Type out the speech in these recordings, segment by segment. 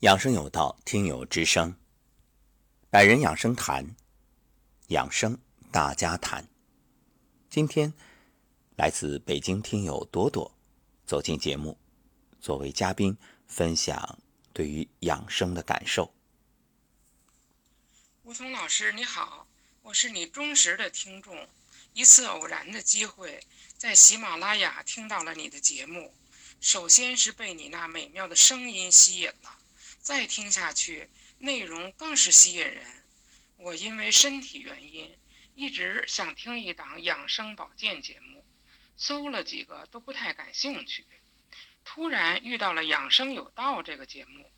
养生有道，听友之声，百人养生谈，养生大家谈。今天来自北京听友朵朵走进节目，作为嘉宾分享对于养生的感受。吴桐老师你好，我是你忠实的听众，一次偶然的机会在喜马拉雅听到了你的节目，首先是被你那美妙的声音吸引了。再听下去，内容更是吸引人。我因为身体原因，一直想听一档养生保健节目，搜了几个都不太感兴趣。突然遇到了《养生有道》这个节目，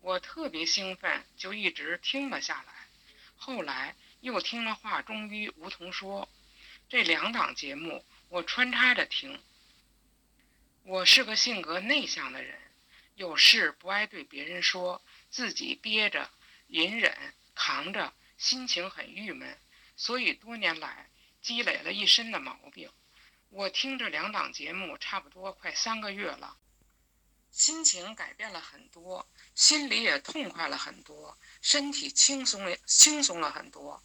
我特别兴奋，就一直听了下来。后来又听了《话中医》梧桐说，这两档节目我穿插着听。我是个性格内向的人。有事不爱对别人说，自己憋着、隐忍、扛着，心情很郁闷，所以多年来积累了一身的毛病。我听这两档节目差不多快三个月了，心情改变了很多，心里也痛快了很多，身体轻松了轻松了很多，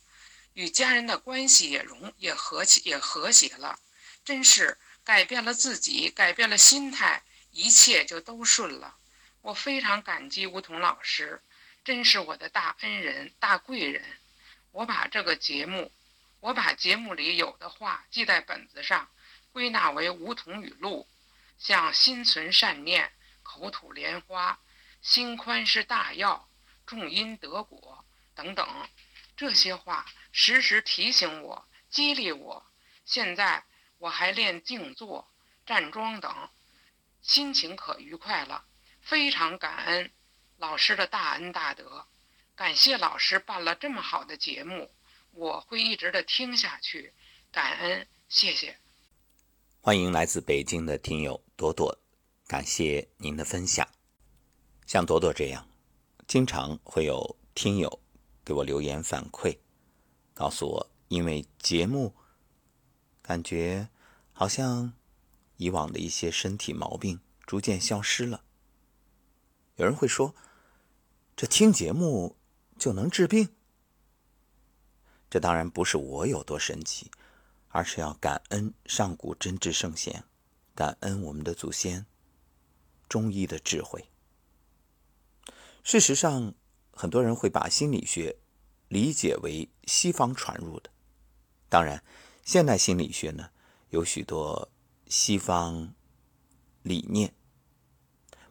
与家人的关系也融也和气也和谐了，真是改变了自己，改变了心态，一切就都顺了。我非常感激梧桐老师，真是我的大恩人、大贵人。我把这个节目，我把节目里有的话记在本子上，归纳为梧桐语录，像心存善念、口吐莲花、心宽是大药、种因得果等等，这些话时时提醒我、激励我。现在我还练静坐、站桩等，心情可愉快了。非常感恩老师的大恩大德，感谢老师办了这么好的节目，我会一直的听下去，感恩谢谢。欢迎来自北京的听友朵朵，感谢您的分享。像朵朵这样，经常会有听友给我留言反馈，告诉我因为节目，感觉好像以往的一些身体毛病逐渐消失了。有人会说：“这听节目就能治病？”这当然不是我有多神奇，而是要感恩上古真知圣贤，感恩我们的祖先，中医的智慧。事实上，很多人会把心理学理解为西方传入的。当然，现代心理学呢有许多西方理念，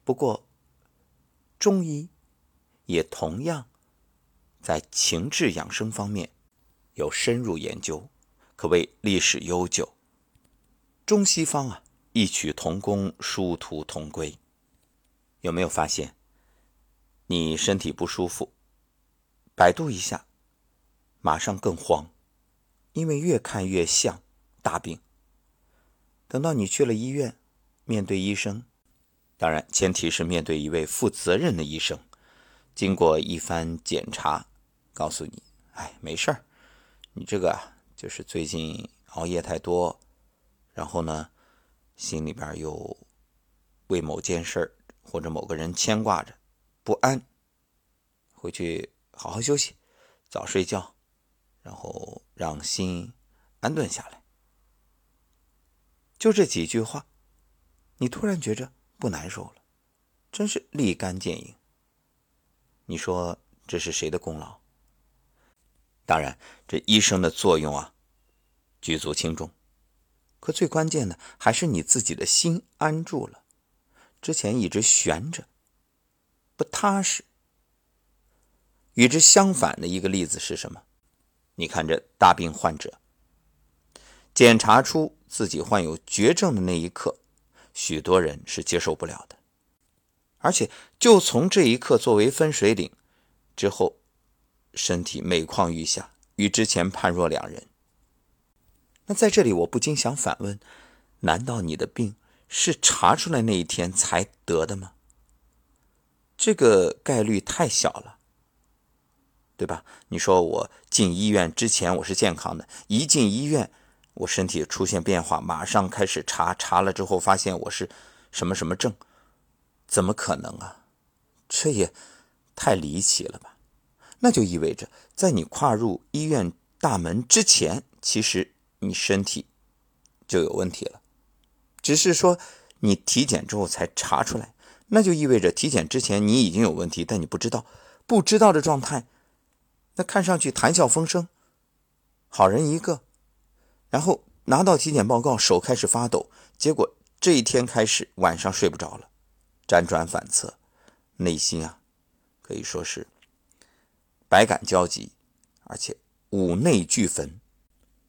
不过。中医也同样在情志养生方面有深入研究，可谓历史悠久。中西方啊，异曲同工，殊途同归。有没有发现，你身体不舒服，百度一下，马上更慌，因为越看越像大病。等到你去了医院，面对医生。当然，前提是面对一位负责任的医生，经过一番检查，告诉你：“哎，没事儿，你这个啊就是最近熬夜太多，然后呢，心里边又为某件事或者某个人牵挂着，不安，回去好好休息，早睡觉，然后让心安顿下来。”就这几句话，你突然觉着。不难受了，真是立竿见影。你说这是谁的功劳？当然，这医生的作用啊，举足轻重。可最关键的还是你自己的心安住了，之前一直悬着，不踏实。与之相反的一个例子是什么？你看这大病患者，检查出自己患有绝症的那一刻。许多人是接受不了的，而且就从这一刻作为分水岭之后，身体每况愈下，与之前判若两人。那在这里，我不禁想反问：难道你的病是查出来那一天才得的吗？这个概率太小了，对吧？你说我进医院之前我是健康的，一进医院。我身体出现变化，马上开始查，查了之后发现我是什么什么症，怎么可能啊？这也太离奇了吧？那就意味着，在你跨入医院大门之前，其实你身体就有问题了，只是说你体检之后才查出来。那就意味着体检之前你已经有问题，但你不知道，不知道的状态，那看上去谈笑风生，好人一个，然后拿到体检报告，手开始发抖，结果这一天开始晚上睡不着了，辗转反侧，内心啊，可以说是百感交集，而且五内俱焚。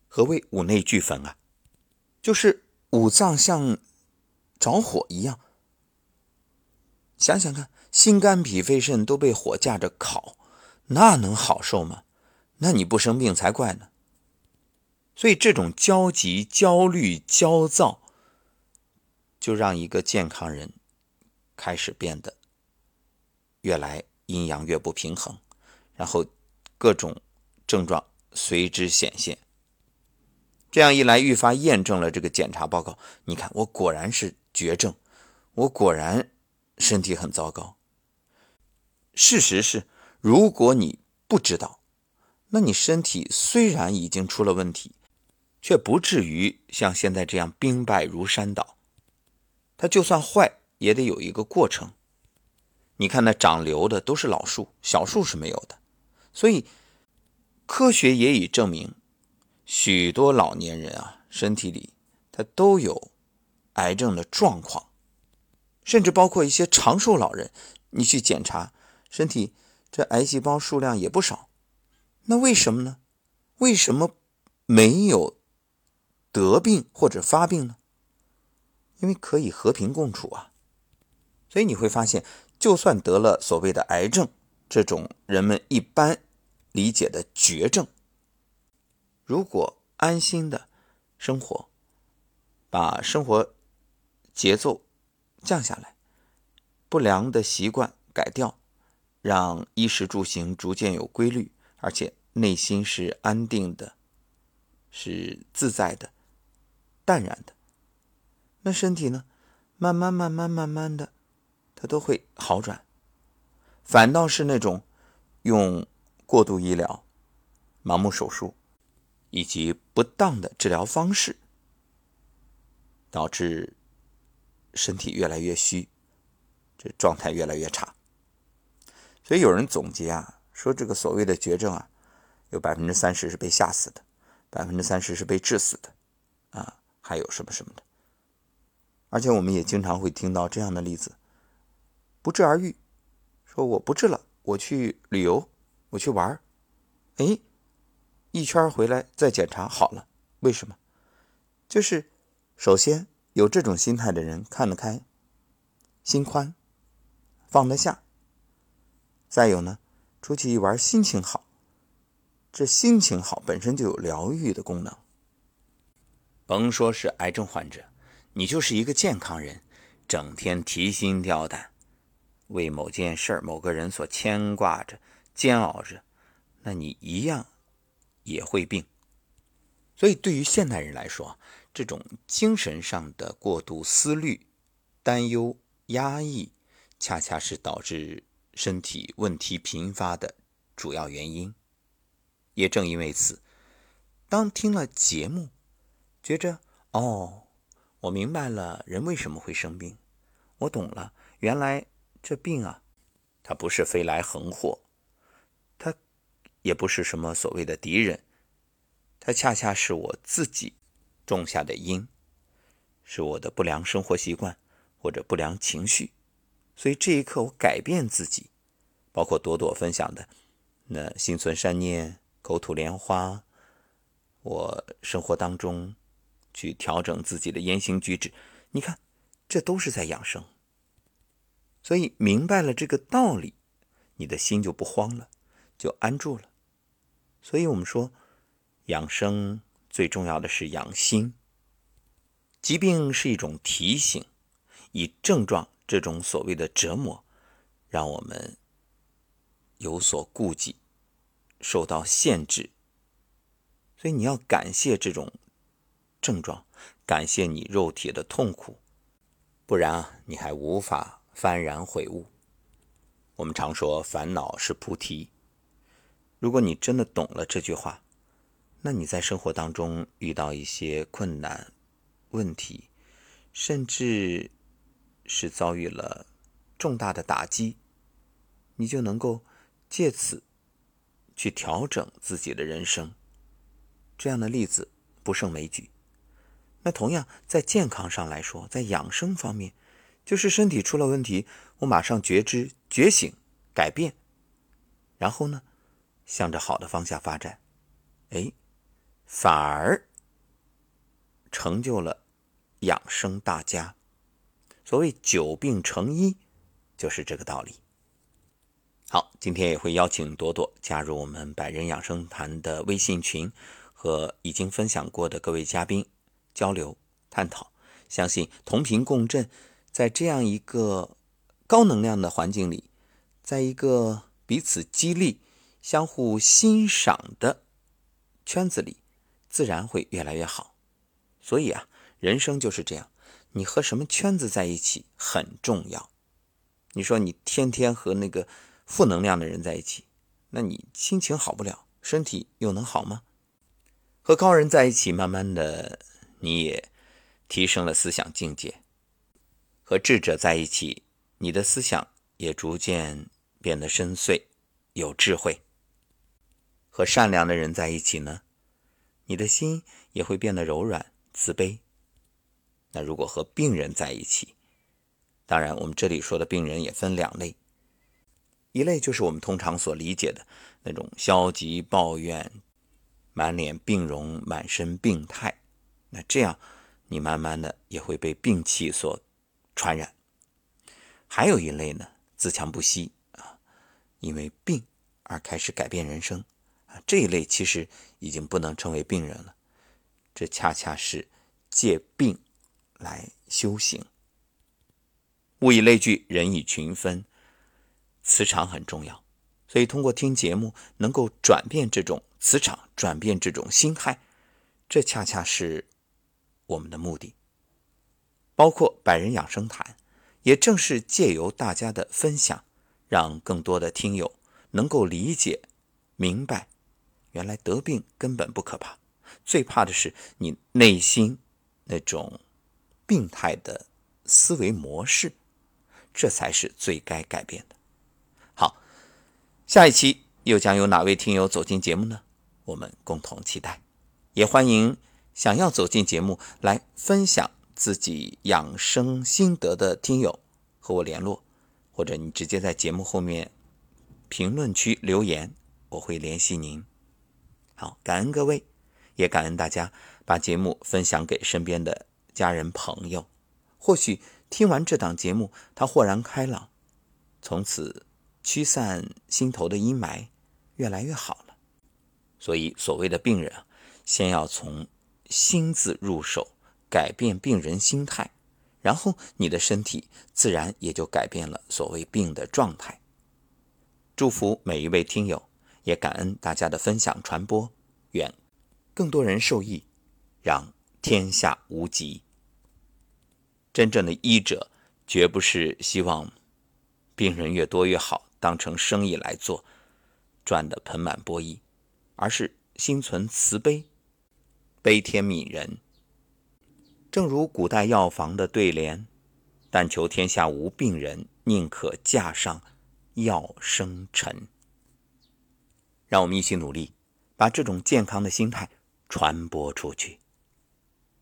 何谓五内俱焚啊？就是五脏像着火一样。想想看，心肝脾肺肾都被火架着烤，那能好受吗？那你不生病才怪呢。所以这种焦急、焦虑、焦躁，就让一个健康人开始变得越来阴阳越不平衡，然后各种症状随之显现。这样一来，愈发验证了这个检查报告。你看，我果然是绝症，我果然。身体很糟糕。事实是，如果你不知道，那你身体虽然已经出了问题，却不至于像现在这样兵败如山倒。它就算坏，也得有一个过程。你看，那长瘤的都是老树，小树是没有的。所以，科学也已证明，许多老年人啊，身体里他都有癌症的状况。甚至包括一些长寿老人，你去检查身体，这癌细胞数量也不少。那为什么呢？为什么没有得病或者发病呢？因为可以和平共处啊。所以你会发现，就算得了所谓的癌症，这种人们一般理解的绝症，如果安心的生活，把生活节奏。降下来，不良的习惯改掉，让衣食住行逐渐有规律，而且内心是安定的，是自在的、淡然的。那身体呢？慢慢、慢慢、慢慢的，它都会好转。反倒是那种用过度医疗、盲目手术以及不当的治疗方式，导致。身体越来越虚，这状态越来越差。所以有人总结啊，说这个所谓的绝症啊，有百分之三十是被吓死的，百分之三十是被治死的，还有什么什么的。而且我们也经常会听到这样的例子：不治而愈，说我不治了，我去旅游，我去玩儿，哎，一圈回来再检查好了，为什么？就是首先。有这种心态的人看得开，心宽，放得下。再有呢，出去一玩，心情好。这心情好本身就有疗愈的功能。甭说是癌症患者，你就是一个健康人，整天提心吊胆，为某件事、某个人所牵挂着、煎熬着，那你一样也会病。所以，对于现代人来说，这种精神上的过度思虑、担忧、压抑，恰恰是导致身体问题频发的主要原因。也正因为此，当听了节目，觉着哦，我明白了人为什么会生病，我懂了，原来这病啊，它不是飞来横祸，它也不是什么所谓的敌人，它恰恰是我自己。种下的因，是我的不良生活习惯或者不良情绪，所以这一刻我改变自己，包括朵朵分享的那心存善念、口吐莲花，我生活当中去调整自己的言行举止，你看，这都是在养生。所以明白了这个道理，你的心就不慌了，就安住了。所以我们说养生。最重要的是养心。疾病是一种提醒，以症状这种所谓的折磨，让我们有所顾忌，受到限制。所以你要感谢这种症状，感谢你肉体的痛苦，不然啊，你还无法幡然悔悟。我们常说烦恼是菩提。如果你真的懂了这句话，那你在生活当中遇到一些困难、问题，甚至是遭遇了重大的打击，你就能够借此去调整自己的人生。这样的例子不胜枚举。那同样在健康上来说，在养生方面，就是身体出了问题，我马上觉知、觉醒、改变，然后呢，向着好的方向发展，哎。反而成就了养生大家。所谓久病成医，就是这个道理。好，今天也会邀请朵朵加入我们百人养生谈的微信群，和已经分享过的各位嘉宾交流探讨。相信同频共振，在这样一个高能量的环境里，在一个彼此激励、相互欣赏的圈子里。自然会越来越好，所以啊，人生就是这样，你和什么圈子在一起很重要。你说你天天和那个负能量的人在一起，那你心情好不了，身体又能好吗？和高人在一起，慢慢的你也提升了思想境界；和智者在一起，你的思想也逐渐变得深邃、有智慧；和善良的人在一起呢？你的心也会变得柔软、慈悲。那如果和病人在一起，当然我们这里说的病人也分两类，一类就是我们通常所理解的那种消极抱怨、满脸病容、满身病态。那这样，你慢慢的也会被病气所传染。还有一类呢，自强不息啊，因为病而开始改变人生啊。这一类其实已经不能称为病人了，这恰恰是借病来修行。物以类聚，人以群分，磁场很重要。所以通过听节目，能够转变这种磁场，转变这种心态，这恰恰是我们的目的。包括百人养生谈，也正是借由大家的分享，让更多的听友能够理解、明白。原来得病根本不可怕，最怕的是你内心那种病态的思维模式，这才是最该改变的。好，下一期又将有哪位听友走进节目呢？我们共同期待。也欢迎想要走进节目来分享自己养生心得的听友和我联络，或者你直接在节目后面评论区留言，我会联系您。好，感恩各位，也感恩大家把节目分享给身边的家人朋友。或许听完这档节目，他豁然开朗，从此驱散心头的阴霾，越来越好了。所以，所谓的病人，先要从心字入手，改变病人心态，然后你的身体自然也就改变了所谓病的状态。祝福每一位听友。也感恩大家的分享传播，愿更多人受益，让天下无疾。真正的医者，绝不是希望病人越多越好，当成生意来做，赚得盆满钵溢，而是心存慈悲，悲天悯人。正如古代药房的对联：“但求天下无病人，宁可架上药生尘。”让我们一起努力，把这种健康的心态传播出去。